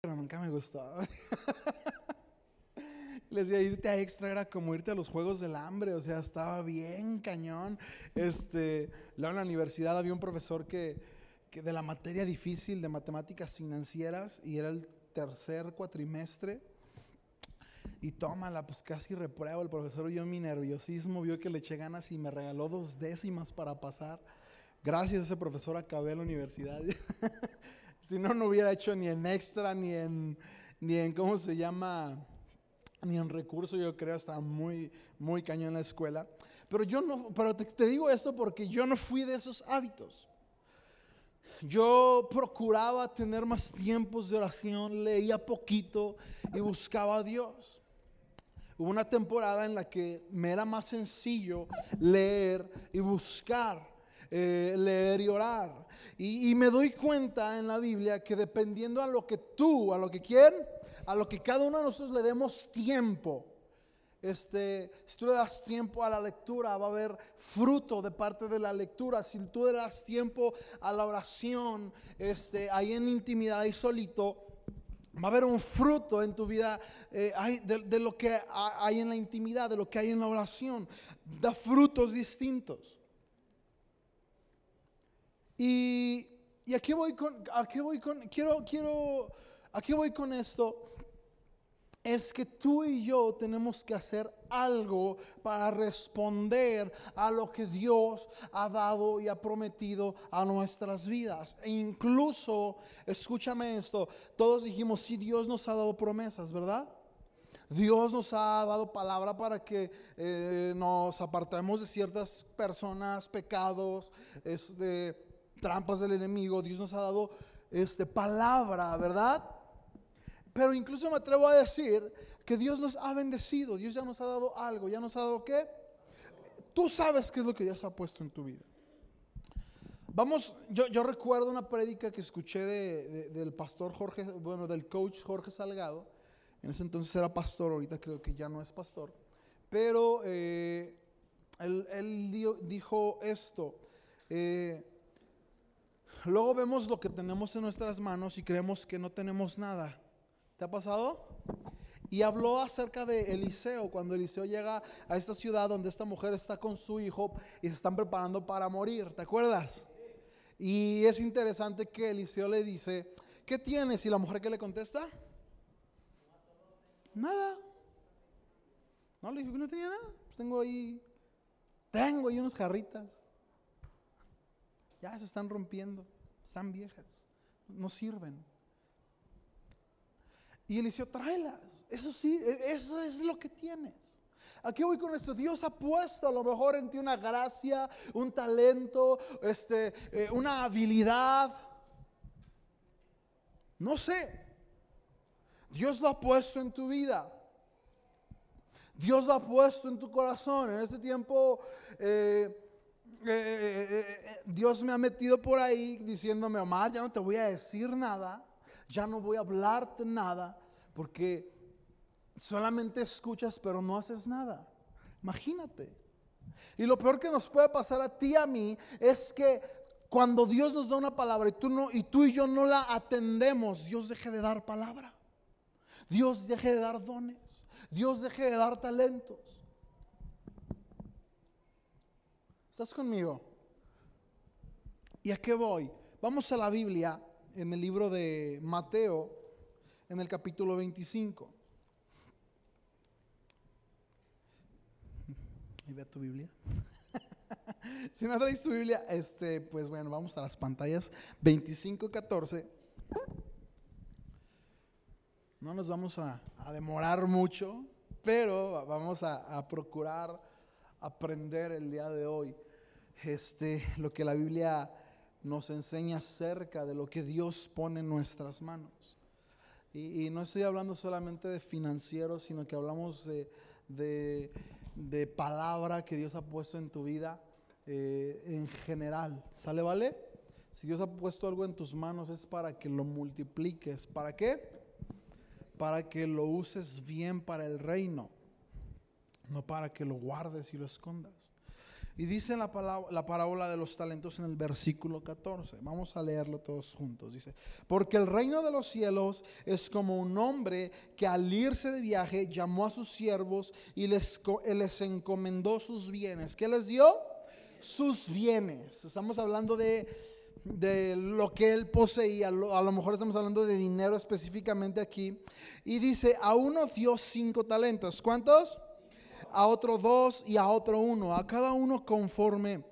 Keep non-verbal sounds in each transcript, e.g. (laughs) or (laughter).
pero nunca me gustó. (laughs) Les decía, irte a extra era como irte a los Juegos del Hambre, o sea, estaba bien cañón. Este, luego en la universidad había un profesor que, que de la materia difícil de matemáticas financieras y era el tercer cuatrimestre. Y tómala, pues casi repruebo. El profesor vio mi nerviosismo, vio que le eché ganas y me regaló dos décimas para pasar. Gracias a ese profesor acabé la universidad. (laughs) si no, no hubiera hecho ni en extra, ni en, ni en, ¿cómo se llama? Ni en recurso, yo creo, estaba muy, muy cañón en la escuela. Pero yo no, pero te, te digo esto porque yo no fui de esos hábitos. Yo procuraba tener más tiempos de oración, leía poquito y buscaba a Dios. Hubo una temporada en la que me era más sencillo leer y buscar, eh, leer y orar. Y, me doy cuenta en la Biblia que dependiendo a lo que tú, a lo que quién, a lo que cada uno de nosotros le demos tiempo, este, si tú le das tiempo a la lectura, va a haber fruto de parte de la lectura. Si tú le das tiempo a la oración, este, ahí en intimidad y solito, va a haber un fruto en tu vida eh, de, de lo que ha- hay en la intimidad, de lo que hay en la oración. Da frutos distintos. Y, aquí voy con, aquí voy con, quiero, quiero, aquí voy con esto es que tú y yo tenemos que hacer algo para responder a lo que Dios ha dado y ha prometido a nuestras vidas. E incluso, escúchame esto, todos dijimos, sí, Dios nos ha dado promesas, ¿verdad? Dios nos ha dado palabra para que eh, nos apartemos de ciertas personas, pecados, este, trampas del enemigo. Dios nos ha dado este, palabra, ¿verdad? Pero incluso me atrevo a decir que Dios nos ha bendecido, Dios ya nos ha dado algo, ya nos ha dado qué. Tú sabes qué es lo que Dios ha puesto en tu vida. Vamos, yo, yo recuerdo una prédica que escuché de- de- del pastor Jorge, bueno, del coach Jorge Salgado. En ese entonces era pastor, ahorita creo que ya no es pastor. Pero eh, él, dijo esto. eh, luego vemos lo que tenemos en nuestras manos y creemos que no tenemos nada. ¿Te ha pasado? Y habló acerca de Eliseo, cuando Eliseo llega a esta ciudad donde esta mujer está con su hijo y se están preparando para morir, ¿te acuerdas? Y es interesante que Eliseo le dice, ¿qué tienes? Y la mujer que le contesta, nada. No, le dijo que no tenía nada. Pues tengo ahí, tengo ahí unas jarritas. Ya se están rompiendo, están viejas, no sirven. Y Eliseo, tráelas. Eso sí, e- eso es lo que tienes. Aquí voy con esto. Dios ha puesto a lo mejor en ti una gracia, un talento, este, eh, una habilidad. No sé. Dios lo ha puesto en tu vida. Dios lo ha puesto en tu corazón. En este tiempo, eh, eh, eh, eh, Dios me ha metido por ahí diciéndome, Omar, ya no te voy a decir nada, ya no voy a hablarte nada, porque solamente escuchas pero no haces nada. Imagínate. Y lo peor que nos puede pasar a ti y a mí es que cuando Dios nos da una palabra y tú, y tú y yo no la atendemos, Dios deje de dar palabra. Dios deje de dar dones. Dios deje de dar talentos. ¿Estás conmigo? ¿Y a qué voy? Vamos a la Biblia en el libro de Mateo, en el capítulo 25. Ahí ve tu Biblia. (laughs) si no traes tu Biblia, este, pues bueno, vamos a las pantallas 25, 14. No nos vamos a, demorar mucho, pero vamos a procurar aprender el día de hoy este, lo que la Biblia nos enseña acerca de lo que Dios pone en nuestras manos. Y, no estoy hablando solamente de financieros, sino que hablamos de, de- de palabra que Dios ha puesto en tu vida eh, en general. ¿Sale, vale? Si Dios ha puesto algo en tus manos es para que lo multipliques. ¿Para qué? Para que lo uses bien para el reino, no para que lo guardes y lo escondas. Y dice la, la parábola de los talentos en el versículo 14. Vamos a leerlo todos juntos. Dice, porque el reino de los cielos es como un hombre que al irse de viaje llamó a sus siervos y les, les encomendó sus bienes. ¿Qué les dio? Sus bienes. Estamos hablando de, de lo que él poseía. A lo mejor estamos hablando de dinero específicamente aquí. Y dice, a uno dio cinco talentos. ¿Cuántos? A otro dos y a otro uno, a cada uno conforme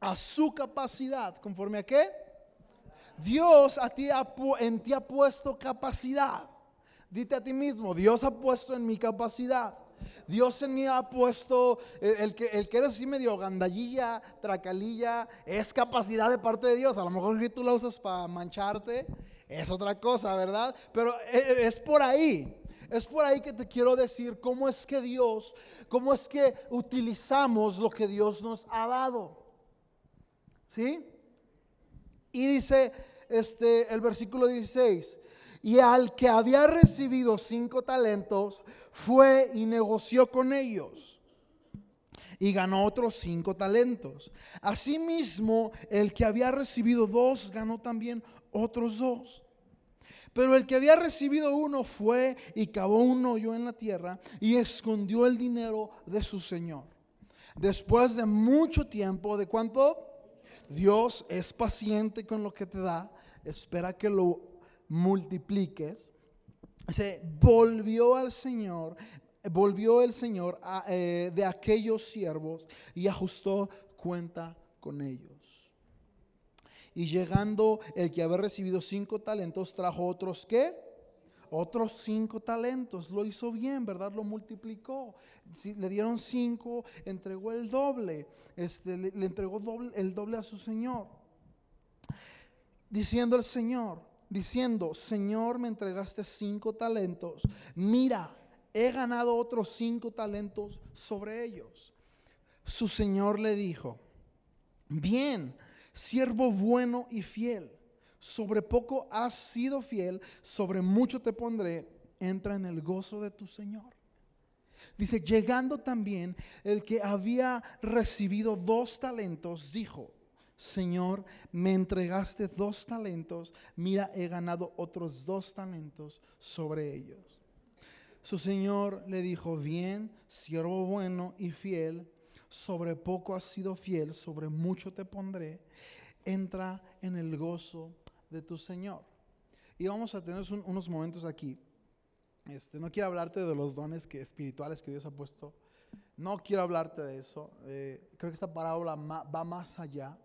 a su capacidad. ¿Conforme a qué? Dios a ti en ti ha puesto capacidad. Dite a ti mismo, Dios ha puesto en mi capacidad. Dios en mí ha puesto, el, que, el que eres así medio gandallilla, tracalilla, es capacidad de parte de Dios. A lo mejor que tú la usas para mancharte, es otra cosa, ¿verdad? Pero eh, es por ahí. Es por ahí que te quiero decir cómo es que Dios, cómo es que utilizamos lo que Dios nos ha dado. ¿Sí? Y dice este el versículo 16, y al que había recibido cinco talentos fue y negoció con ellos y ganó otros cinco talentos. Asimismo, el que había recibido dos ganó también otros dos. Pero el que había recibido uno fue y cavó un hoyo en la tierra y escondió el dinero de su señor. Después de mucho tiempo, ¿de cuánto? Dios es paciente con lo que te da, espera que lo multipliques. Se volvió al Señor, volvió el Señor eh, de aquellos siervos y ajustó cuenta con ellos. Y llegando el que había recibido cinco talentos, trajo otros qué? Otros cinco talentos. Lo hizo bien, ¿verdad? Lo multiplicó. le dieron cinco, entregó el doble. Este, le, entregó doble, el doble a su Señor. Diciendo el Señor, diciendo, Señor, me entregaste cinco talentos. Mira, he ganado otros cinco talentos sobre ellos. Su Señor le dijo, bien siervo bueno y fiel. Sobre poco has sido fiel, sobre mucho te pondré. Entra en el gozo de tu Señor. Dice, llegando también el que había recibido dos talentos, dijo, Señor, me entregaste dos talentos, mira, he ganado otros dos talentos sobre ellos. Su Señor le dijo, bien, siervo bueno y fiel, sobre poco has sido fiel, sobre mucho te pondré, entra en el gozo de tu Señor. Y vamos a tener unos momentos aquí. Este, no quiero hablarte de los dones que, espirituales que Dios ha puesto. No quiero hablarte de eso. Eh, creo que esta parábola va más allá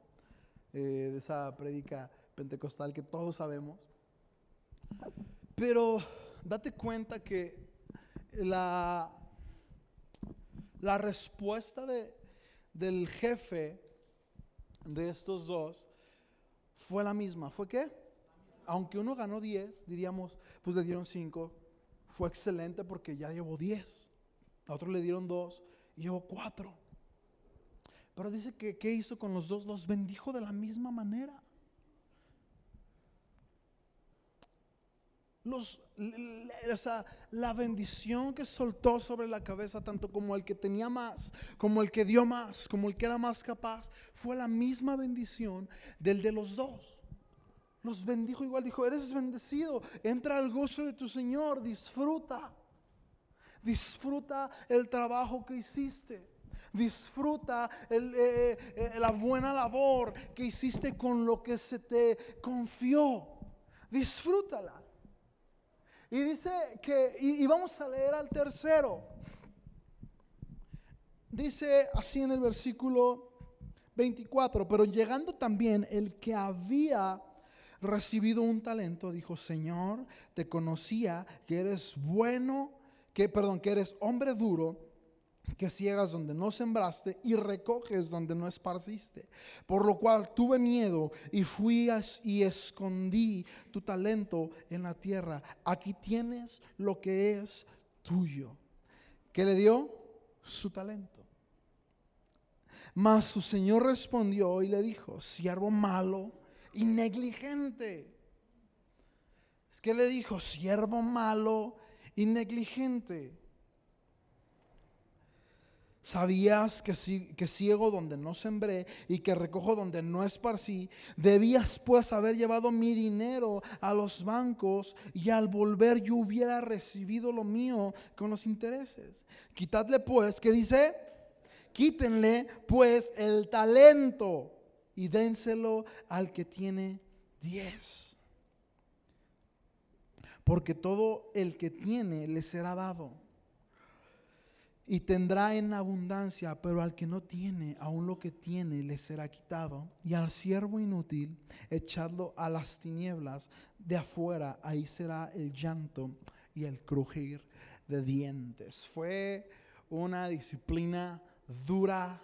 eh, de esa prédica pentecostal que todos sabemos. Pero date cuenta que la, la respuesta de, del jefe de estos dos fue la misma. ¿Fue qué? Aunque uno ganó 10, diríamos, pues le dieron 5. Fue excelente porque ya llevó 10. A otro le dieron 2 y llevó 4. Pero dice que ¿qué hizo con los dos? Los bendijo de la misma manera. Los, la bendición que soltó sobre la cabeza, tanto como el que tenía más, como el que dio más, como el que era más capaz, fue la misma bendición del de los dos. Los bendijo igual, dijo, eres bendecido, entra al gozo de tu Señor, disfruta, disfruta el trabajo que hiciste. Disfruta eh, eh, eh, la buena labor que hiciste con lo que se te confió. Disfrútala. Y dice que, y, vamos a leer al tercero. Dice así en el versículo 24, pero llegando también el que había recibido un talento, dijo, Señor, te conocía que eres bueno, que, perdón, que eres hombre duro que ciegas donde no sembraste y recoges donde no esparciste. Por lo cual tuve miedo y fui y escondí tu talento en la tierra. Aquí tienes lo que es tuyo. ¿Qué le dio? Su talento. Mas su señor respondió y le dijo, siervo malo y negligente. Es que le dijo, siervo malo y negligente ¿Sabías que, que ciego donde no sembré y que recojo donde no esparcí? Debías pues haber llevado mi dinero a los bancos y al volver yo hubiera recibido lo mío con los intereses. Quitadle pues, ¿qué dice? Quítenle pues el talento y dénselo al que tiene diez. Porque todo el que tiene le será dado y tendrá en abundancia, pero al que no tiene, aún lo que tiene le será quitado. Y al siervo inútil, echadlo a las tinieblas de afuera, ahí será el llanto y el crujir de dientes. Fue una disciplina dura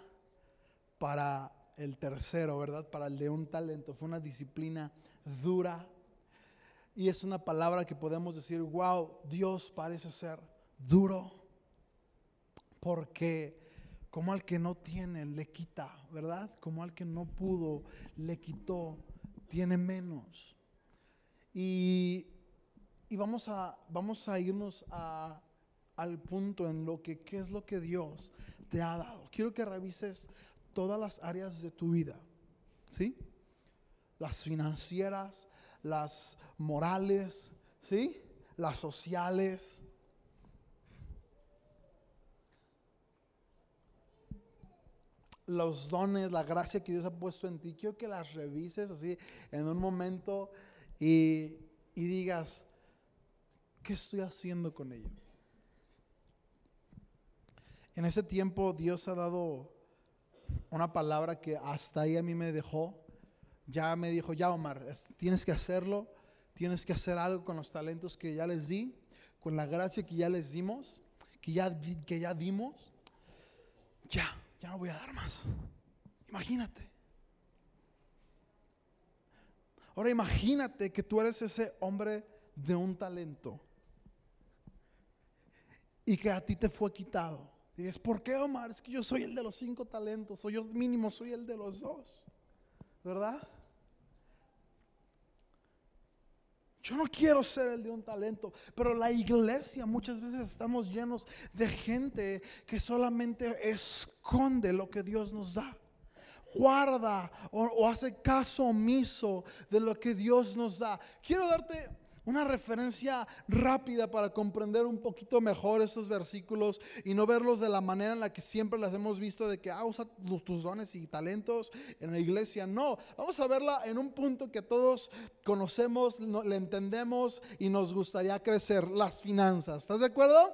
para el tercero, ¿verdad? Para el de un talento. Fue una disciplina dura. Y es una palabra que podemos decir, wow, Dios parece ser duro porque como al que no tiene le quita, ¿verdad? Como al que no pudo le quitó, tiene menos. Y, vamos, a, vamos a irnos al punto en lo que, ¿qué es lo que Dios te ha dado? Quiero que revises todas las áreas de tu vida, ¿sí? Las financieras, las morales, ¿sí? Las sociales, los dones, la gracia que Dios ha puesto en ti, quiero que las revises así en un momento y, digas, ¿qué estoy haciendo con ello? En ese tiempo Dios ha dado una palabra que hasta ahí a mí me dejó. Ya me dijo, ya Omar, tienes que hacerlo, tienes que hacer algo con los talentos que ya les di, con la gracia que ya les dimos, que ya, que ya dimos. Ya, ya no voy a dar más. Imagínate. Ahora imagínate que tú eres ese hombre de un talento y que a ti te fue quitado. Y dices, ¿por qué Omar? Es que yo soy el de los cinco talentos, soy yo mínimo, soy el de los dos. ¿Verdad? Yo no quiero ser el de un talento, pero la iglesia muchas veces estamos llenos de gente que solamente esconde lo que Dios nos da. Guarda o, hace caso omiso de lo que Dios nos da. Quiero darte una referencia rápida para comprender un poquito mejor estos versículos y no verlos de la manera en la que siempre las hemos visto de que ah, usa tus dones y talentos en la iglesia. No, vamos a verla en un punto que todos conocemos, le entendemos y nos gustaría crecer, las finanzas. ¿Estás de acuerdo?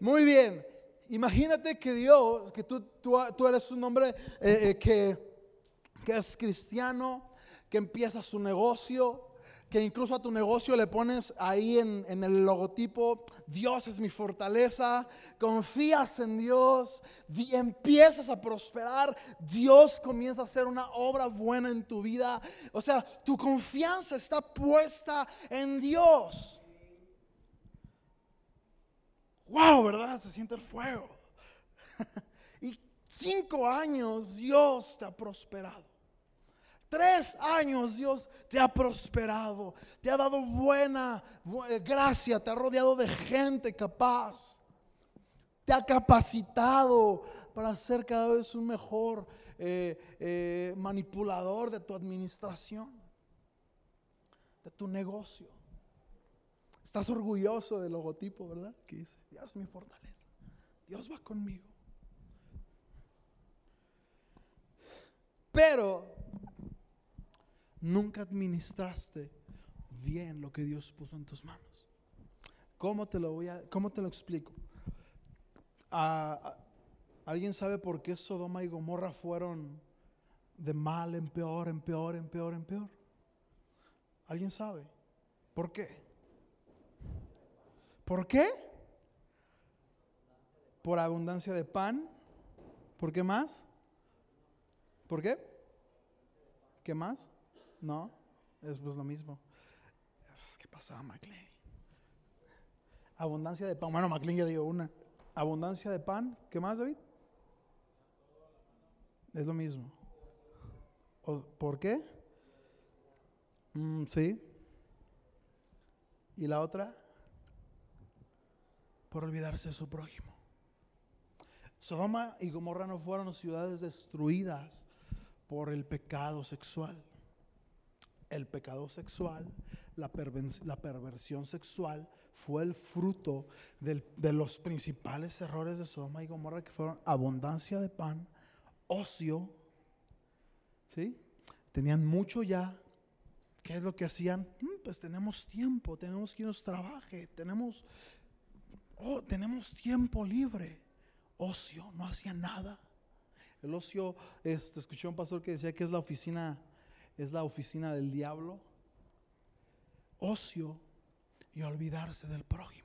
Muy bien. Imagínate que Dios, que tú, tú, eres un hombre eh, eh, que, que es cristiano, que empieza su negocio, que incluso a tu negocio le pones ahí en, el logotipo, Dios es mi fortaleza, confías en Dios, empiezas a prosperar, Dios comienza a hacer una obra buena en tu vida. O sea, tu confianza está puesta en Dios. Wow, ¿verdad? Se siente el fuego. (laughs) y cinco años Dios te ha prosperado. Tres años Dios te ha prosperado, te ha dado buena eh, gracia, te ha rodeado de gente capaz, te ha capacitado para ser cada vez un mejor eh, eh, manipulador de tu administración, de tu negocio. Estás orgulloso del logotipo, ¿verdad? Que dice, Dios es mi fortaleza, Dios va conmigo. Pero nunca administraste bien lo que Dios puso en tus manos. ¿Cómo te lo voy a, cómo te lo explico? ¿Alguien sabe por qué Sodoma y Gomorra fueron de mal en peor, en peor, en peor, en peor? ¿Alguien sabe? ¿Por qué? ¿Por qué? Por abundancia de pan. ¿Por qué más? ¿Por qué? ¿Qué más? No, es pues lo mismo. ¿Qué pasaba, McLean? Abundancia de pan. Bueno, McLean ya dio una. Abundancia de pan. ¿Qué más, David? Es lo mismo. ¿Por qué? Mm, sí. ¿Y la otra? Por olvidarse de su prójimo. Sodoma y Gomorra no fueron ciudades destruidas por el pecado sexual. El pecado sexual, la, perversión sexual, fue el fruto de los principales errores de Sodoma y Gomorra, que fueron abundancia de pan, ocio, ¿sí? Tenían mucho ya. ¿Qué es lo que hacían? Mm, pues tenemos tiempo, tenemos que nos trabaje, tenemos, oh, tenemos tiempo libre. Ocio, no hacían nada. El ocio, este, escuché a un pastor que decía que es la oficina, es la oficina del diablo. Ocio y olvidarse del prójimo.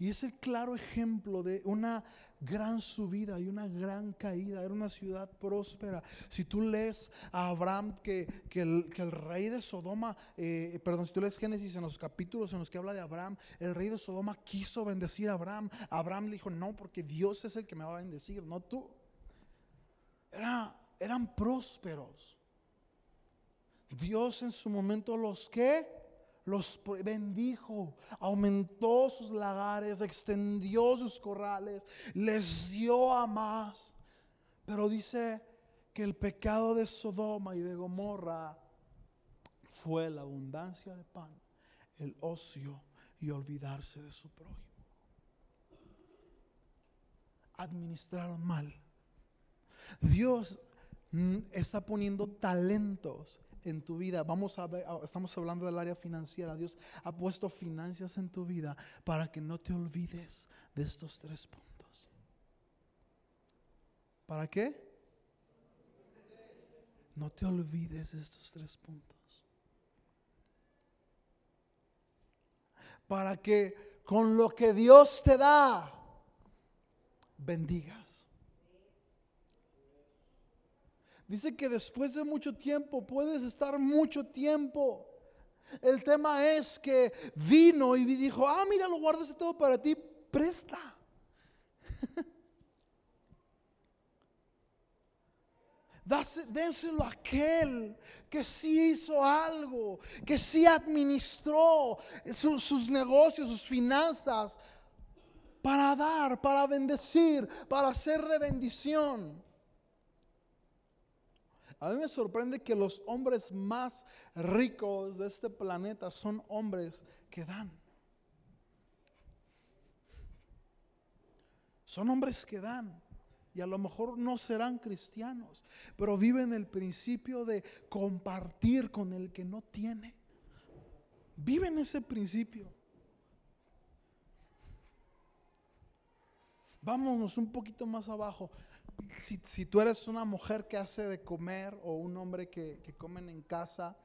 Y es el claro ejemplo de una gran subida y una gran caída. Era una ciudad próspera. Si tú lees a Abraham, que, el, rey de Sodoma, eh, perdón, si tú lees Génesis en los capítulos en los que habla de Abraham, el rey de Sodoma quiso bendecir a Abraham. Abraham le dijo, no, porque Dios es el que me va a bendecir, no tú. Era, eran prósperos. Dios en su momento los que los bendijo, aumentó sus lagares, extendió sus corrales, les dio a más. Pero dice que el pecado de Sodoma y de Gomorra fue la abundancia de pan, el ocio y olvidarse de su prójimo. Administraron mal. Dios está poniendo talentos en tu vida. Vamos a ver, ah, estamos hablando del área financiera. Dios ha puesto finanzas en tu vida para que no te olvides de estos tres puntos. ¿Para qué? No te olvides de estos tres puntos. Para que con lo que Dios te da, bendigas. Dice que después de mucho tiempo puedes estar mucho tiempo. El tema es que vino y dijo, ah, mira, lo guardas todo para ti, presta. (laughs) dénselo a aquel que sí hizo algo, que sí administró sus negocios, sus finanzas, para dar, para bendecir, para ser de bendición. A mí me sorprende que los hombres más ricos de este planeta son hombres que dan. Son hombres que dan. Y a lo mejor no serán cristianos, pero viven el principio de compartir con el que no tiene. Viven ese principio. Vámonos un poquito más abajo si, tú eres una mujer que hace de comer o un hombre que, que comen en casa,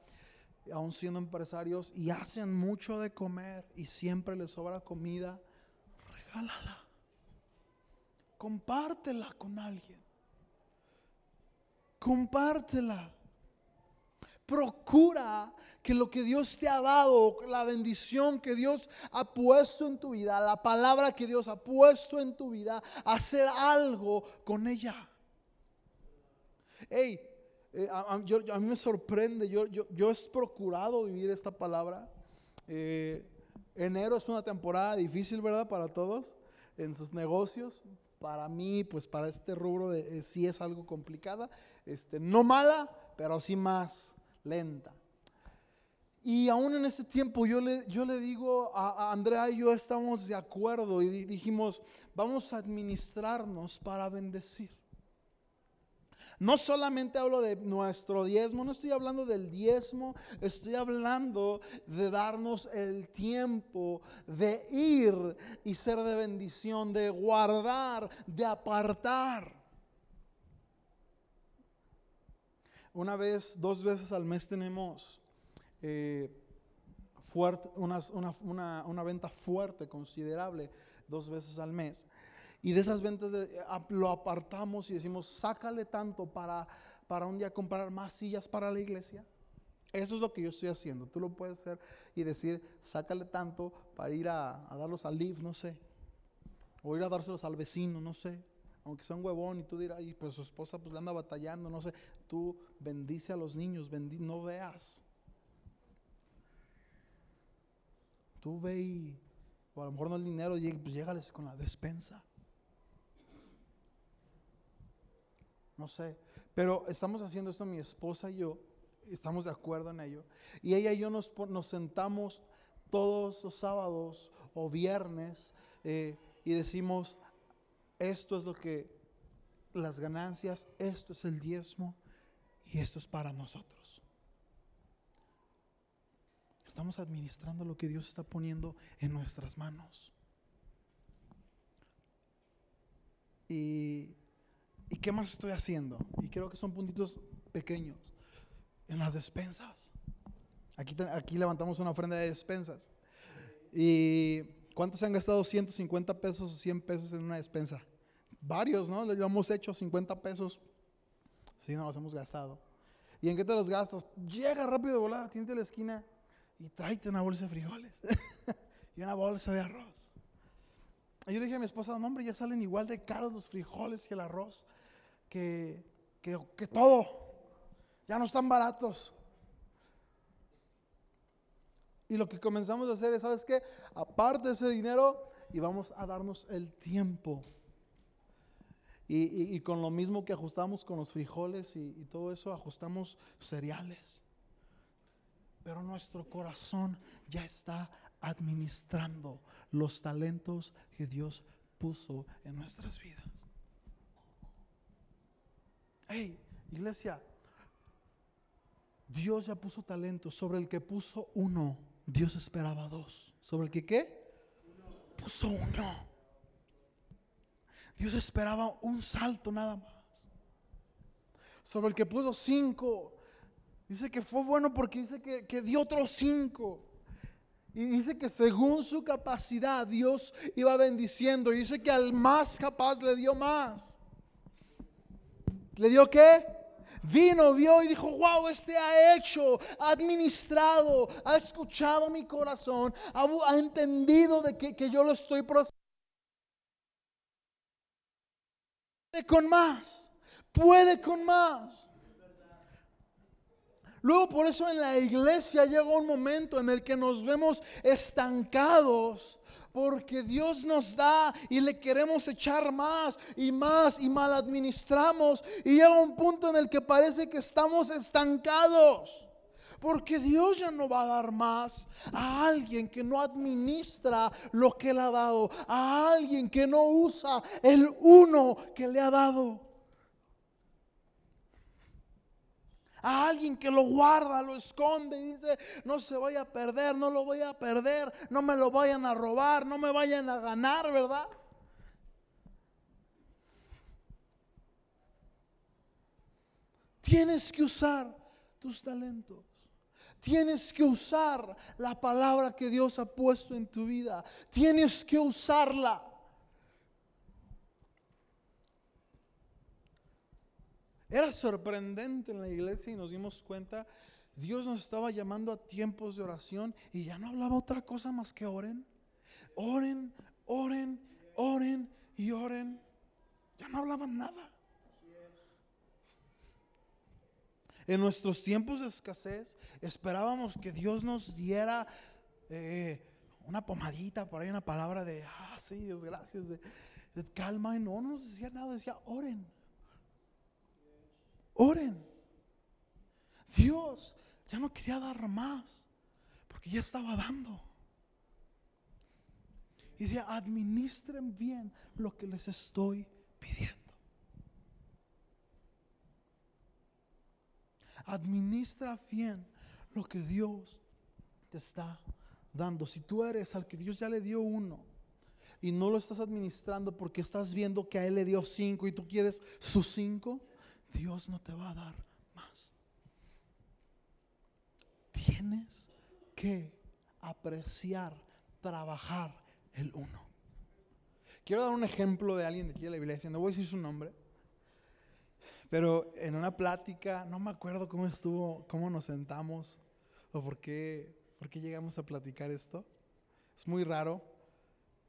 aún siendo empresarios, y hacen mucho de comer y siempre les sobra comida, regálala. Compártela con alguien. Compártela. Procura que lo que Dios te ha dado, la bendición que Dios ha puesto en tu vida, la palabra que Dios ha puesto en tu vida, hacer algo con ella. Hey, eh, a, mí me sorprende, yo, yo, he procurado vivir esta palabra. Eh, enero es una temporada difícil, ¿verdad? Para todos en sus negocios. Para mí, pues para este rubro de, eh, sí es algo complicada. Este, no mala, pero sí más lenta. Y aún en ese tiempo yo le, yo le digo a, Andrea y yo estamos de acuerdo y dijimos, vamos a administrarnos para bendecir. No solamente hablo de nuestro diezmo, no estoy hablando del diezmo, estoy hablando de darnos el tiempo de ir y ser de bendición, de guardar, de apartar. Una vez, dos veces al mes tenemos eh, fuerte, una, una, venta fuerte, considerable, dos veces al mes. Y de esas ventas lo apartamos y decimos, sácale tanto para, para un día comprar más sillas para la iglesia. Eso es lo que yo estoy haciendo. Tú lo puedes hacer y decir, sácale tanto para ir a, a darlos al LIV, no sé. O ir a dárselos al vecino, no sé aunque sea un huevón y tú dirás, y pues su esposa pues le anda batallando, no sé, tú bendice a los niños, no veas. Tú ve y, O a lo mejor no el dinero, pues llégales con la despensa. No sé. Pero estamos haciendo esto mi esposa y yo. Estamos de acuerdo en ello. Y ella y yo nos sentamos todos los sábados o viernes eh, y decimos, esto es lo que, las ganancias, esto es el diezmo y esto es para nosotros. Estamos administrando lo que Dios está poniendo en nuestras manos. Y, ¿Y qué más estoy haciendo? Y creo que son puntitos pequeños. En las despensas. Aquí, aquí levantamos una ofrenda de despensas. ¿Y cuántos se han gastado 150 pesos o 100 pesos en una despensa? Varios, ¿no? Lo hemos hecho 50 pesos. Sí, no los hemos gastado. ¿Y en qué te los gastas? Llega rápido de volar, tiente la esquina y tráete una bolsa de frijoles (laughs) y una bolsa de arroz. Y yo le dije a mi esposa, no hombre, ya salen igual de caros los frijoles y el arroz que, que, que todo. Ya no están baratos. Y lo que comenzamos a hacer es, ¿sabes qué? Aparte ese dinero y vamos a darnos el tiempo. Y con lo mismo que ajustamos con los frijoles y, y todo eso, ajustamos cereales. Pero nuestro corazón ya está administrando los talentos que Dios puso en nuestras vidas. Hey, iglesia, Dios ya puso talentos. Sobre el que puso uno, Dios esperaba dos. ¿Sobre el que qué? Puso uno. Dios esperaba un salto nada más. Sobre el que puso cinco, dice que fue bueno porque dice que, que dio otros cinco. Y dice que según su capacidad Dios iba bendiciendo. Y dice que al más capaz le dio más. ¿Le dio qué? Vino, vio y dijo, wow, este ha hecho, ha administrado, ha escuchado mi corazón, ha, entendido de que, que yo lo estoy procesando. Con más, puede con más. Luego por eso en la iglesia llega un momento en el que nos vemos estancados. Porque Dios nos da y le queremos echar más y más y mal administramos. Y llega un punto en el que parece que estamos estancados. Porque Dios ya no va a dar más a alguien que no administra lo que Él ha dado. A alguien que no usa el uno que le ha dado. A alguien que lo guarda, lo esconde y dice, no se vaya a perder, no lo voy a perder, no me lo vayan a robar, no me vayan a ganar, ¿verdad? Tienes que usar tus talentos. Tienes que usar la palabra que Dios ha puesto en tu vida. Tienes que usarla. Era sorprendente en la iglesia y nos dimos cuenta, Dios nos estaba llamando a tiempos de oración y ya no hablaba otra cosa más que oren. Oren, oren, oren y oren. Ya no hablaban nada. En nuestros tiempos de escasez esperábamos que Dios nos diera eh, una pomadita, por ahí una palabra de, ah, sí, Dios, gracias, de, de calma. Y no nos decía nada, decía, oren. Oren. Dios ya no quería dar más, porque ya estaba dando. Y decía, administren bien lo que les estoy pidiendo. Administra bien lo que Dios te está dando. Si tú eres al que Dios ya le dio uno y no lo estás administrando porque estás viendo que a Él le dio cinco y tú quieres sus cinco, Dios no te va a dar más. Tienes que apreciar, trabajar el uno. Quiero dar un ejemplo de alguien de aquí de la iglesia, no voy a decir su nombre, pero en una plática, no me acuerdo cómo estuvo, cómo nos sentamos o por qué, por qué llegamos a platicar esto. Es muy raro.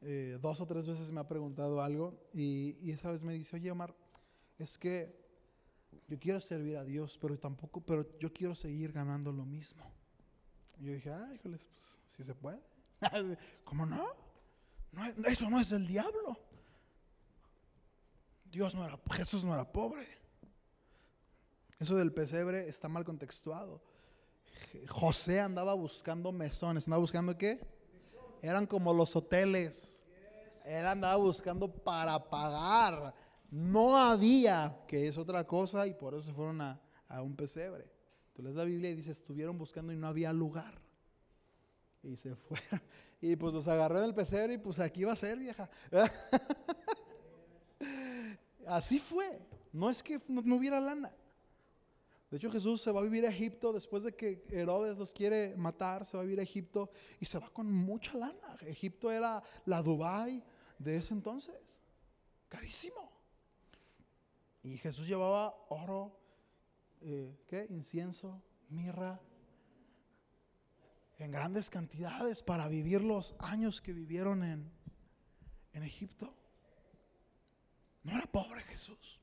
Eh, dos o tres veces me ha preguntado algo y, y esa vez me dice, oye Omar, es que yo quiero servir a Dios, pero tampoco, pero yo quiero seguir ganando lo mismo. Y yo dije, ah, híjoles, pues si se puede. (laughs) ¿Cómo no? No, eso no es el diablo. Dios no era, Jesús no era pobre. Eso del pesebre está mal contextuado. José andaba buscando mesones. ¿Andaba buscando qué? Eran como los hoteles. Él andaba buscando para pagar. No había, que es otra cosa, y por eso fueron a, un pesebre. Tú lees la Biblia y dice, estuvieron buscando y no había lugar. Y se (laughs) fueron. Y pues los agarró en el pesebre y pues aquí va a ser, vieja. (laughs) Así fue. No es que no, hubiera lana. De hecho, Jesús se va a vivir a Egipto después de que Herodes los quiere matar, se va a vivir a Egipto y se va con mucha lana. Egipto era la Dubai de ese entonces. Carísimo. Y Jesús llevaba oro, eh, ¿qué? Incienso, mirra, en grandes cantidades para vivir los años que vivieron en, en Egipto. No era pobre Jesús.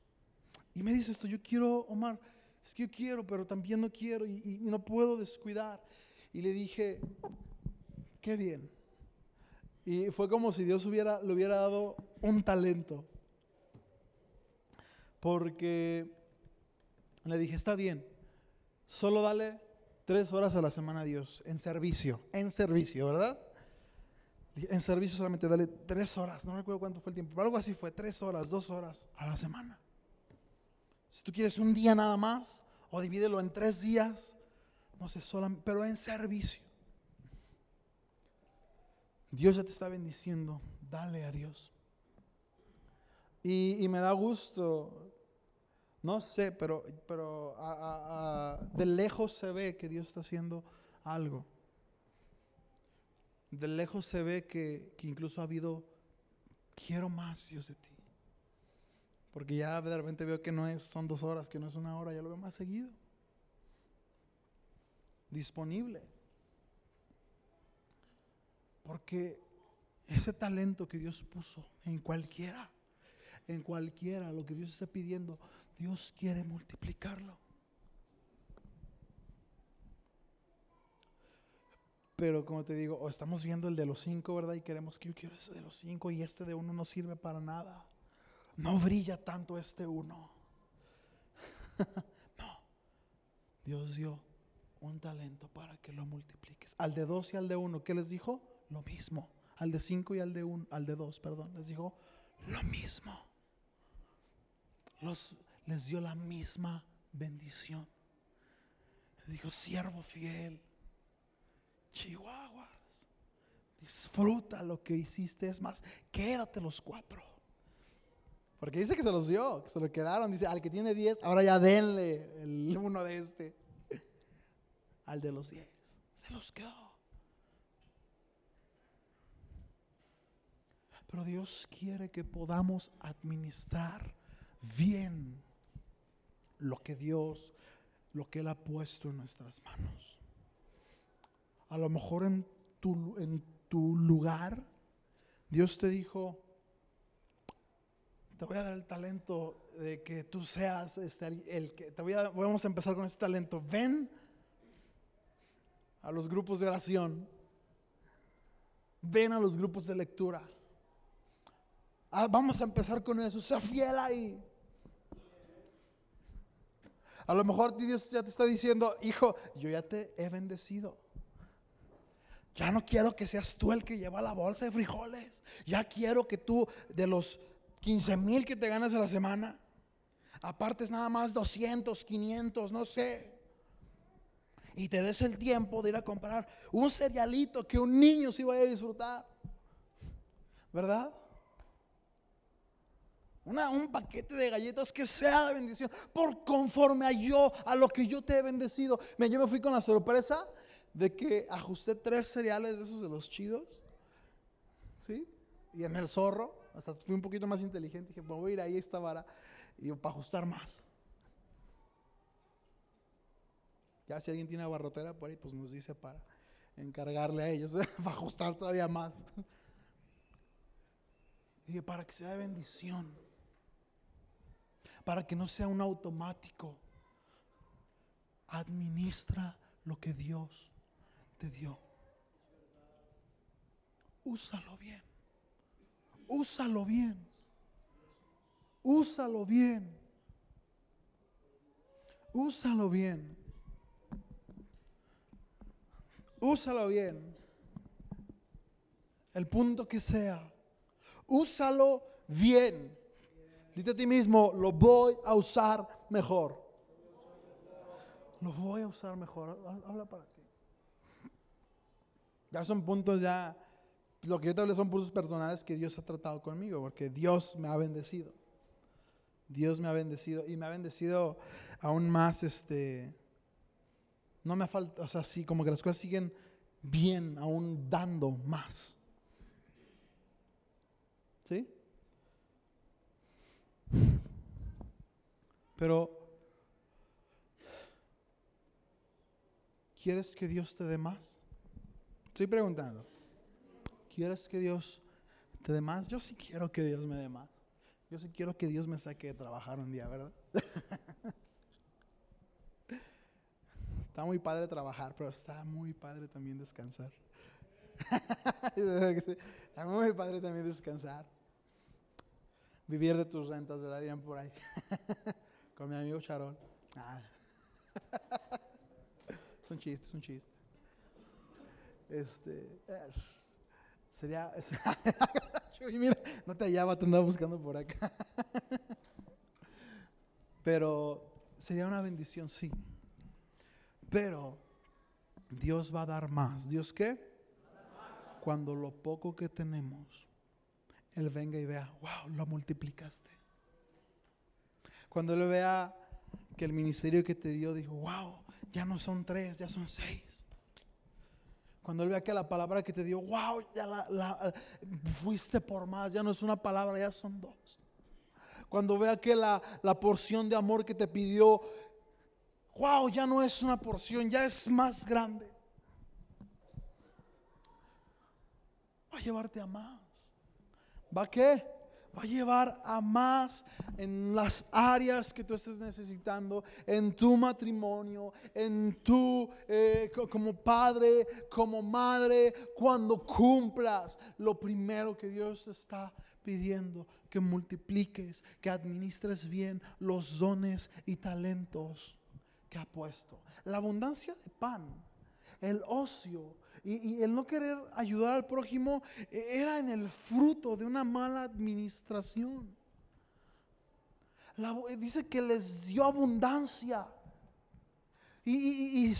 Y me dice esto, yo quiero, Omar, es que yo quiero, pero también no quiero y, no puedo descuidar. Y le dije, qué bien. Y fue como si Dios le hubiera dado un talento. Porque le dije, está bien, solo dale tres horas a la semana a Dios en servicio, en servicio, ¿verdad? En servicio solamente dale tres horas, no recuerdo cuánto fue el tiempo, pero algo así fue, tres horas, dos horas a la semana. Si tú quieres un día nada más, o divídelo en tres días, no sé, solamente, pero en servicio. Dios ya te está bendiciendo, dale a Dios. Y, y me da gusto no sé, pero, pero de lejos se ve que Dios está haciendo algo. De lejos se ve que, que incluso ha habido, quiero más Dios de ti. Porque ya de repente veo que no es, son dos horas, que no es una hora, ya lo veo más seguido. Disponible. Porque ese talento que Dios puso en cualquiera, en cualquiera, lo que Dios está pidiendo, Dios quiere multiplicarlo. Pero como te digo, o estamos viendo el de los cinco, ¿verdad? Y queremos que yo quiero ese de los cinco y este de uno no sirve para nada. No brilla tanto este uno. (laughs) no. Dios dio un talento para que lo multipliques. Al de dos y al de uno, ¿qué les dijo? Lo mismo. Al de cinco y al de uno, al de dos, perdón, les dijo lo mismo. Los, les dio la misma bendición. dijo, siervo fiel, chihuahuas, disfruta lo que hiciste, es más, quédate los cuatro. Porque dice que se los dio, que se lo quedaron. Dice, al que tiene diez, ahora ya denle el uno de este. (laughs) Al de los diez, se los quedó. Pero Dios quiere que podamos administrar bien lo que Dios, lo que Él ha puesto en nuestras manos. A lo mejor en tu, en tu lugar, Dios te dijo, te voy a dar el talento de que tú seas este, el que, te voy a, vamos a empezar con este talento. Ven a los grupos de oración, ven a los grupos de lectura. Ah, vamos a empezar con eso, sea fiel ahí. A lo mejor Dios ya te está diciendo, hijo, yo ya te he bendecido. Ya no quiero que seas tú el que lleva la bolsa de frijoles. Ya quiero que tú, de los 15 mil que te ganas a la semana, apartes nada más 200, 500, no sé. Y te des el tiempo de ir a comprar un cerealito que un niño sí vaya a disfrutar. ¿Verdad? Un paquete de galletas que sea de bendición, por conforme a yo, a lo que yo te he bendecido. yo me fui con la sorpresa de que ajusté tres cereales de esos de los chidos, ¿sí? Y en el zorro, hasta fui un poquito más inteligente, dije, voy a ir ahí esta vara, y para ajustar más. Ya si alguien tiene abarrotera por ahí, pues nos dice para encargarle a ellos, (laughs) para ajustar todavía más. Y para que sea de bendición para que no sea un automático. Administra lo que Dios te dio. Úsalo bien. úsalo bien. Úsalo bien. Úsalo bien. Úsalo bien. El punto que sea. Úsalo bien. Dite a ti mismo, lo voy a usar mejor. Lo voy a usar mejor. Habla para ti. Ya son puntos ya, lo que yo te hablé son puntos personales que Dios ha tratado conmigo, porque Dios me ha bendecido. Dios me ha bendecido y me ha bendecido aún más, este, no me falta, o sea, sí, como que las cosas siguen bien, aún dando más. ¿Sí? Pero, ¿quieres que Dios te dé más? Estoy preguntando. ¿Quieres que Dios te dé más? Yo sí quiero que Dios me dé más. Yo sí quiero que Dios me saque de trabajar un día, ¿verdad? (laughs) está muy padre trabajar, pero está muy padre también descansar. (laughs) está muy padre también descansar. Vivir de tus rentas, ¿verdad? Dirían por ahí. (laughs) Con mi amigo Charol. Ah. (laughs) es un chiste, es un chiste. Este. sería. (laughs) mira, no te hallaba, te andaba buscando por acá. Pero sería una bendición, sí. Pero Dios va a dar más. ¿Dios qué? Cuando lo poco que tenemos, Él venga y vea, wow, lo multiplicaste. Cuando Él vea que el ministerio que te dio dijo, wow, ya no son tres, ya son seis. Cuando Él vea que la palabra que te dio, wow, ya la, fuiste por más, ya no es una palabra, ya son dos. Cuando vea que la, la porción de amor que te pidió, wow, ya no es una porción, ya es más grande. Va a llevarte a más. ¿Va a qué? Va a llevar a más en las áreas que tú estés necesitando, en tu matrimonio, en tu, eh, como padre, como madre, cuando cumplas lo primero que Dios está pidiendo, que multipliques, que administres bien los dones y talentos que ha puesto. La abundancia de pan, el ocio, y, el no querer ayudar al prójimo e, era en el fruto de una mala administración. dice que les dio abundancia. Y,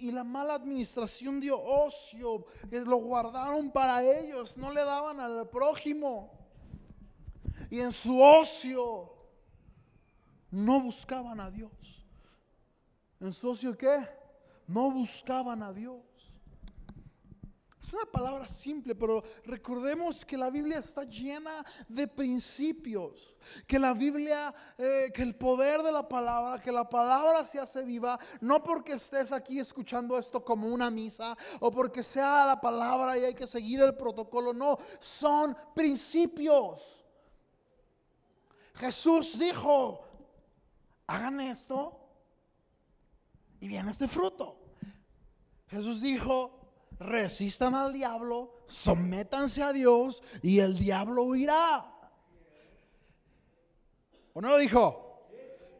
y, la mala administración dio ocio, que lo guardaron para ellos, no le daban al prójimo. Y en su ocio no buscaban a Dios. ¿En su ocio qué? No buscaban a Dios. Es una palabra simple, pero recordemos que la Biblia está llena de principios. Que la Biblia, eh, que el poder de la palabra, que la palabra se hace viva, no porque estés aquí escuchando esto como una misa o porque sea la palabra y hay que seguir el protocolo, no, son principios. Jesús dijo, hagan esto y viene este fruto. Jesús dijo, resistan al diablo, sométanse a Dios y el diablo huirá. ¿O no lo dijo?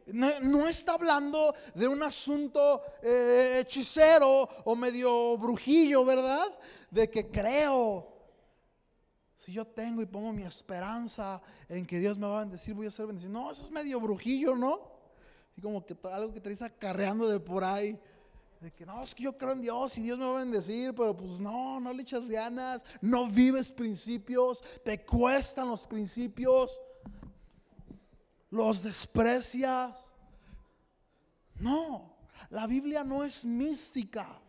No, está hablando de un asunto eh, hechicero o medio brujillo, ¿verdad? De que creo. Si yo tengo y pongo mi esperanza en que Dios me va a bendecir, voy a ser bendecido. No, eso es medio brujillo, ¿no? Y como que algo que está acarreando de por ahí que no, es que yo creo en Dios y Dios me va a bendecir, pero pues no, no le echas ganas, no vives principios, te cuestan los principios, los desprecias. No, la Biblia no es mística.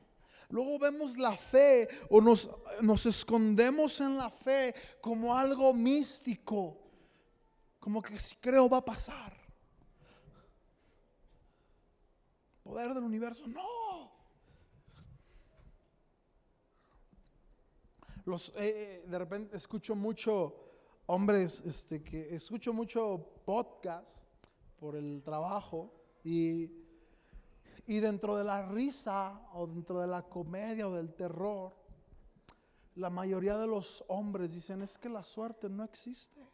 Luego vemos la fe o nos, nos escondemos en la fe como algo místico, como que si creo va a pasar. Poder del universo, no. Los, eh, eh, de repente escucho mucho hombres, este, que escucho mucho podcast por el trabajo y, y dentro de la risa o dentro de la comedia o del terror, la mayoría de los hombres dicen, es que la suerte no existe.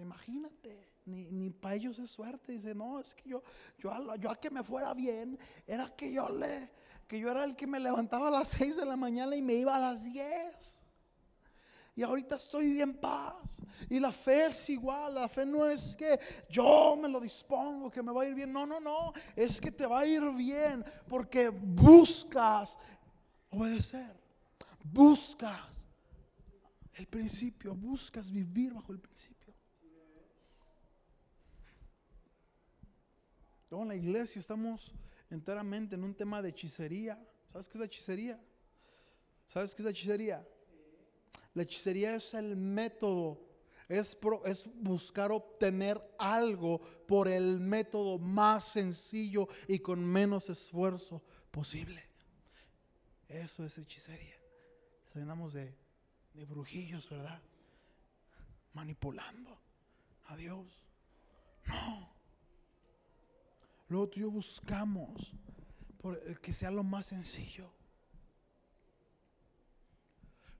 Imagínate, ni, ni para ellos es suerte. Dice, no, es que yo, yo, a, yo a que me fuera bien, era que yo le, que yo era el que me levantaba a las (laughs) 6 de la mañana y me iba a las 10. Y ahorita estoy bien paz. Y la fe es igual. La fe no es que yo me lo dispongo, que me va a ir bien. No, no, no. Es que te va a ir bien porque buscas obedecer. Buscas el principio. Buscas vivir bajo el principio. Luego en la iglesia estamos enteramente en un tema de hechicería. ¿Sabes qué es la hechicería? ¿Sabes qué es la hechicería? La hechicería es el método, es, es, buscar obtener algo por el método más sencillo y con menos esfuerzo posible. Eso es hechicería. Cenamos de, de brujillos, ¿verdad? Manipulando a Dios. No. Luego tú y yo buscamos por que sea lo más sencillo.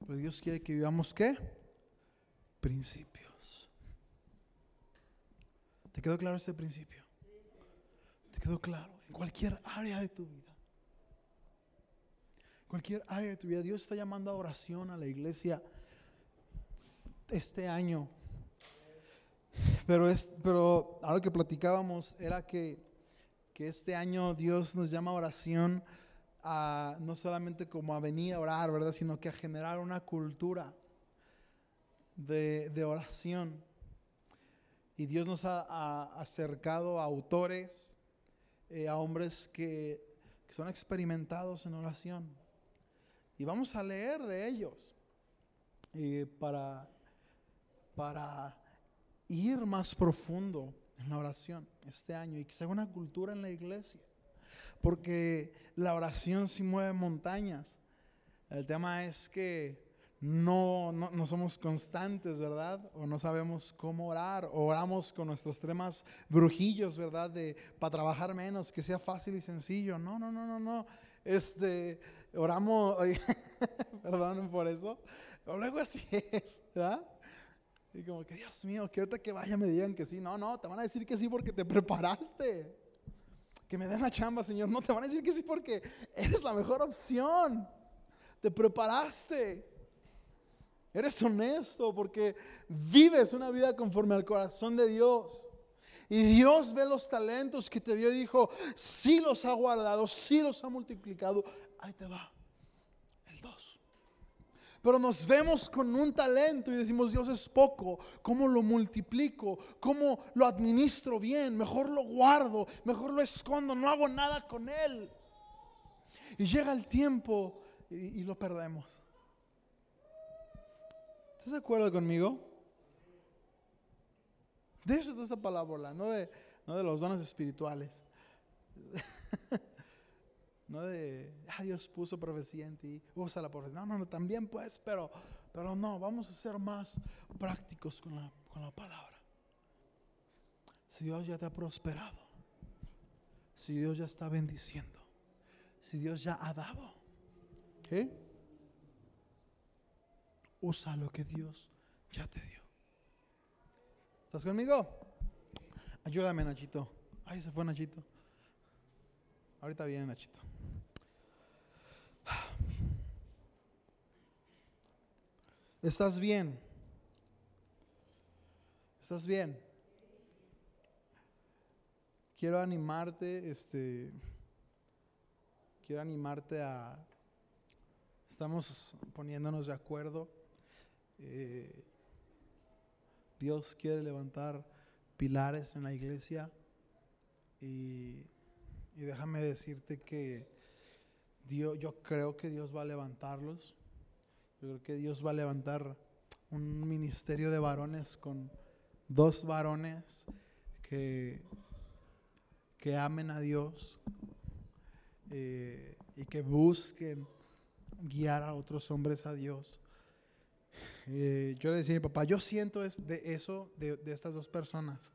Pero Dios quiere que vivamos qué? Principios. ¿Te quedó claro ese principio? ¿Te quedó claro? En cualquier área de tu vida. Cualquier área de tu vida. Dios está llamando a oración a la iglesia este año. Pero, es, pero algo que platicábamos era que, que este año Dios nos llama a oración a, no solamente como a venir a orar, ¿verdad? Sino que a generar una cultura de, de oración. Y Dios nos ha, acercado a autores, eh, a hombres que, que, son experimentados en oración. Y vamos a leer de ellos eh, para, para ir más profundo en la oración este año y que sea una cultura en la iglesia porque la oración sí mueve montañas. El tema es que no, no, somos constantes, ¿verdad? O no sabemos cómo orar. O oramos con nuestros temas brujillos, ¿verdad? De para trabajar menos, que sea fácil y sencillo. No, no, no, no, no. Este, oramos, (laughs) perdón por eso. O luego así es, ¿verdad? Y como que, Dios mío, que ahorita que vaya me digan que sí. No, no, te van a decir que sí porque te preparaste que me den la chamba, Señor. No te van a decir que sí porque eres la mejor opción. Te preparaste. Eres honesto porque vives una vida conforme al corazón de Dios. Y Dios ve los talentos que te dio y dijo, sí los ha guardado, sí los ha multiplicado. Ahí te va. Pero nos vemos con un talento y decimos, Dios es poco, ¿cómo lo multiplico? ¿Cómo lo administro bien? Mejor lo guardo, mejor lo escondo, no hago nada con él. Y llega el tiempo y, lo perdemos. ¿Estás de acuerdo conmigo? De eso es esa palabra, no de, no de los dones espirituales. (laughs) No de, ah, Dios puso profecía en ti, usa la profecía. No, no, no, también pues, pero, pero no, vamos a ser más prácticos con la, con la palabra. Si Dios ya te ha prosperado, si Dios ya está bendiciendo, si Dios ya ha dado, ¿qué? Usa lo que Dios ya te dio. ¿Estás conmigo? Ayúdame, Nachito. Ay, se fue Nachito. Ahorita viene Nachito. ¿Estás bien? ¿Estás bien? Quiero animarte, este, quiero animarte a, estamos poniéndonos de acuerdo. Eh, Dios quiere levantar pilares en la iglesia y, y déjame decirte que Dios, yo creo que Dios va a levantarlos. Yo creo que Dios va a levantar un ministerio de varones con dos varones que, que amen a Dios eh, y que busquen guiar a otros hombres a Dios. Eh, yo le decía a mi papá, yo siento es de eso, de, estas dos personas.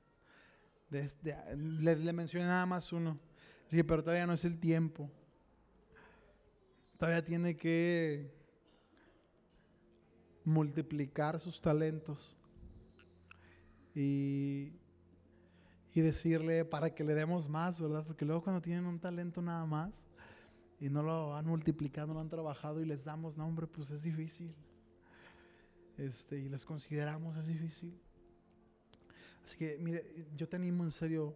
le, le, mencioné nada más uno. Dije, pero todavía no es el tiempo. Todavía tiene que multiplicar sus talentos y, y decirle para que le demos más, ¿verdad? Porque luego cuando tienen un talento nada más y no lo han multiplicado, no lo han trabajado y les damos nombre, pues es difícil. Este, y les consideramos es difícil. Así que, mire, yo te animo en serio.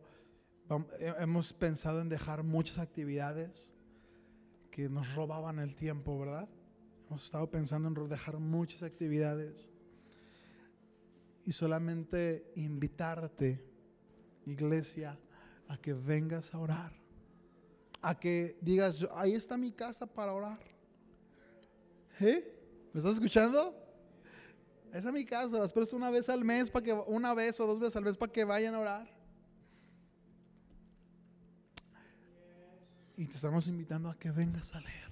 Hemos pensado en dejar muchas actividades que nos robaban el tiempo, ¿verdad? Hemos estado pensando en dejar muchas actividades y solamente invitarte, iglesia, a que vengas a orar. A que digas, ahí está mi casa para orar. ¿Eh? ¿Me estás escuchando? Esa es mi casa, las presto una vez al mes para que una vez o dos veces al mes para que vayan a orar. Y te estamos invitando a que vengas a leer.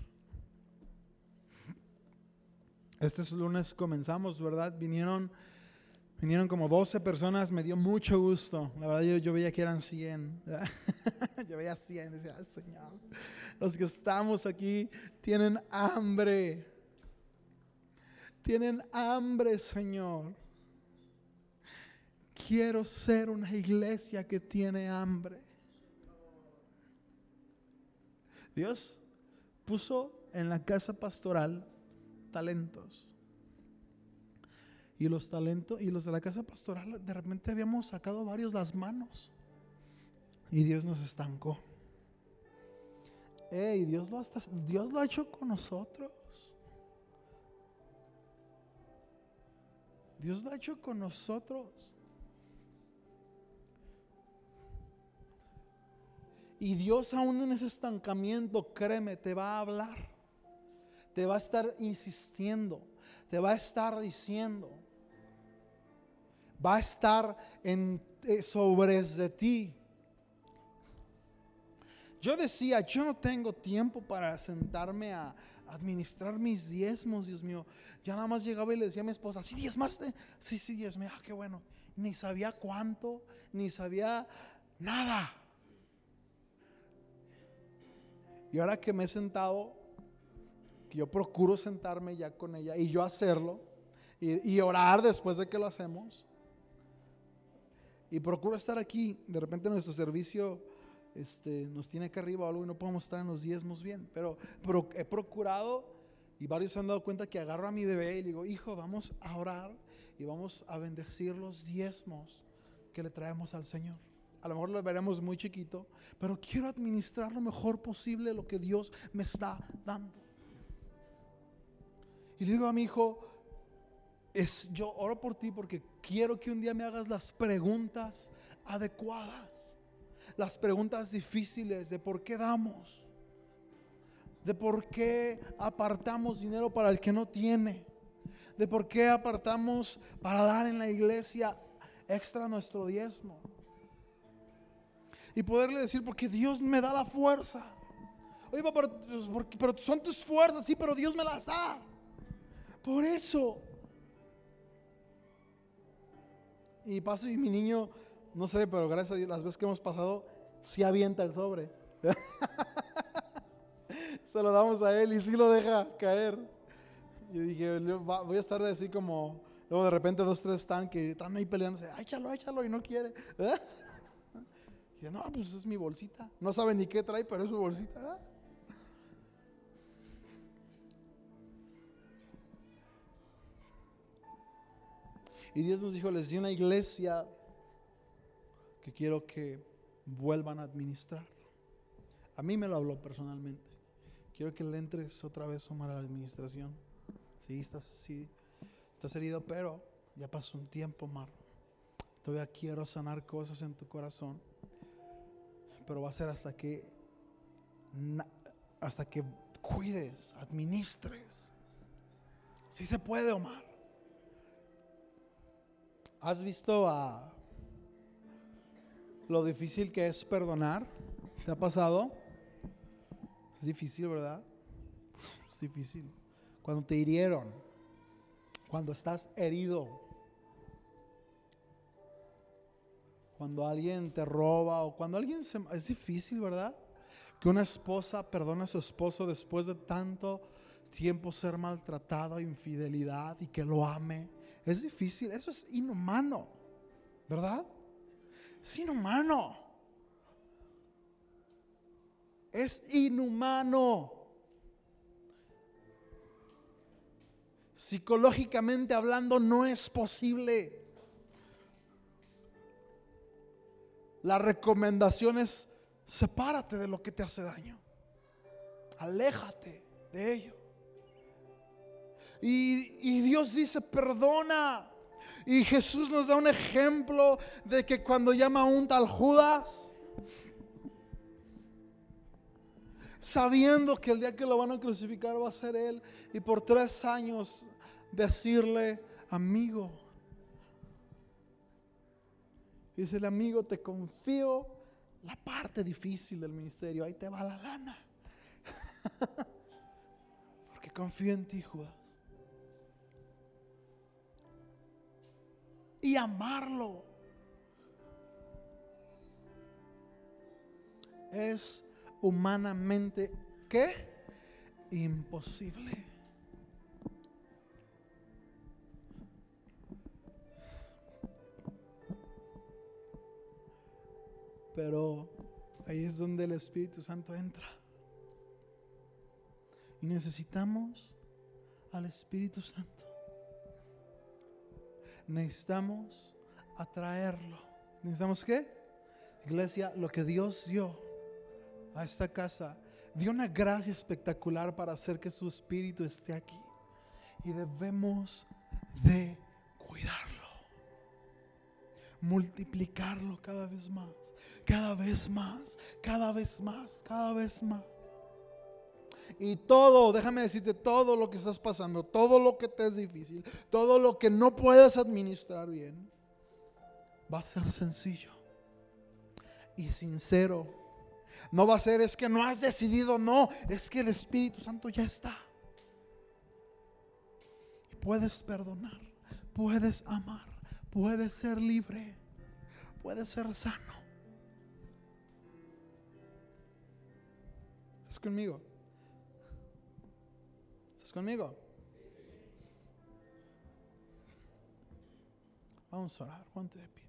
Este lunes comenzamos, ¿verdad? Vinieron Vinieron como 12 personas, me dio mucho gusto. La verdad, yo, veía que eran 100. (laughs) yo veía 100, decía, Señor, los que estamos aquí tienen hambre. Tienen hambre, Señor. Quiero ser una iglesia que tiene hambre. Dios puso en la casa pastoral talentos. Y los talentos y los de la casa pastoral, de repente habíamos sacado varios las manos. Y Dios nos estancó. Dios lo, Dios lo ha hecho con nosotros. Dios lo ha hecho con nosotros. Y Dios aún en ese estancamiento, créeme, te va a hablar. Te va a estar insistiendo. Te va a estar diciendo va a estar en, eh, sobre de ti. Yo decía, yo no tengo tiempo para sentarme a administrar mis diezmos, Dios mío. Ya nada más llegaba y le decía a mi esposa, sí, diezmaste. Sí, sí, diezme. Ah, qué bueno. Ni sabía cuánto, ni sabía nada. Y ahora que me he sentado, que yo procuro sentarme ya con ella y yo hacerlo y, orar después de que lo hacemos, y procuro estar aquí. De repente nuestro servicio este, nos tiene acá arriba o algo y no podemos estar en los diezmos bien. Pero, pero he procurado y varios se han dado cuenta que agarro a mi bebé y le digo, hijo, vamos a orar y vamos a bendecir los diezmos que le traemos al Señor. A lo mejor lo veremos muy chiquito, pero quiero administrar lo mejor posible lo que Dios me está dando. Y le digo a mi hijo, es, yo oro por ti porque quiero que un día me hagas las preguntas adecuadas, las preguntas difíciles de por qué damos, de por qué apartamos dinero para el que no tiene, de por qué apartamos para dar en la iglesia extra nuestro diezmo. Y poderle decir, porque Dios me da la fuerza. Oye, pero, pero son tus fuerzas, sí, pero Dios me las da. Por eso Y paso y mi niño, no sé, pero gracias a Dios, las veces que hemos pasado, sí avienta el sobre. (laughs) Se lo damos a él y sí lo deja caer. Y dije, voy a estar así como, luego de repente dos, tres están que están ahí peleándose, échalo, échalo y no quiere. (laughs) No, pues es mi bolsita. No sabe ni qué trae, pero es su bolsita. Y Dios nos dijo, les di una iglesia que quiero que vuelvan a administrar. A mí me lo habló personalmente. Quiero que le entres otra vez, Omar, a la administración. Sí, estás, sí, estás herido, pero ya pasó un tiempo, Omar. Todavía quiero sanar cosas en tu corazón. Pero va a ser hasta que, hasta que cuides, administres. Si se puede, Omar. ¿Has visto a lo difícil que es perdonar? ¿Te ha pasado? Es difícil, ¿verdad? Es difícil. Cuando te hirieron, cuando estás herido, cuando alguien te roba o cuando alguien se... Es difícil, ¿verdad? Que una esposa perdona a su esposo después de tanto tiempo ser maltratado, infidelidad y que lo ame. Es difícil, eso es inhumano, ¿verdad? Es inhumano. Es inhumano. Psicológicamente hablando no es posible. La recomendación es sepárate de lo que te hace daño. Aléjate de ello. Y, y, Dios dice, perdona. Y Jesús nos da un ejemplo de que cuando llama a un tal Judas, sabiendo que el día que lo van a crucificar va a ser Él, y por tres años decirle, amigo, dice el amigo, te confío la parte difícil del ministerio, ahí te va la lana. (laughs) Porque confío en ti, Judas. Y amarlo es humanamente ¿qué? Imposible. Pero ahí es donde el Espíritu Santo entra. Y necesitamos al Espíritu Santo. Necesitamos atraerlo. ¿Necesitamos qué? Iglesia, lo que Dios dio a esta casa, dio una gracia espectacular para hacer que su Espíritu esté aquí. Y debemos de cuidarlo multiplicarlo cada vez más, cada vez más, cada vez más, cada vez más. Y todo, déjame decirte, todo lo que estás pasando, todo lo que te es difícil, todo lo que no puedes administrar bien, va a ser sencillo y sincero. No va a ser, es que no has decidido, no, es que el Espíritu Santo ya está. Puedes perdonar, puedes amar, puedes ser libre, puedes ser sano. ¿Estás conmigo? ¿Estás conmigo? Vamos a orar, ponte de pie.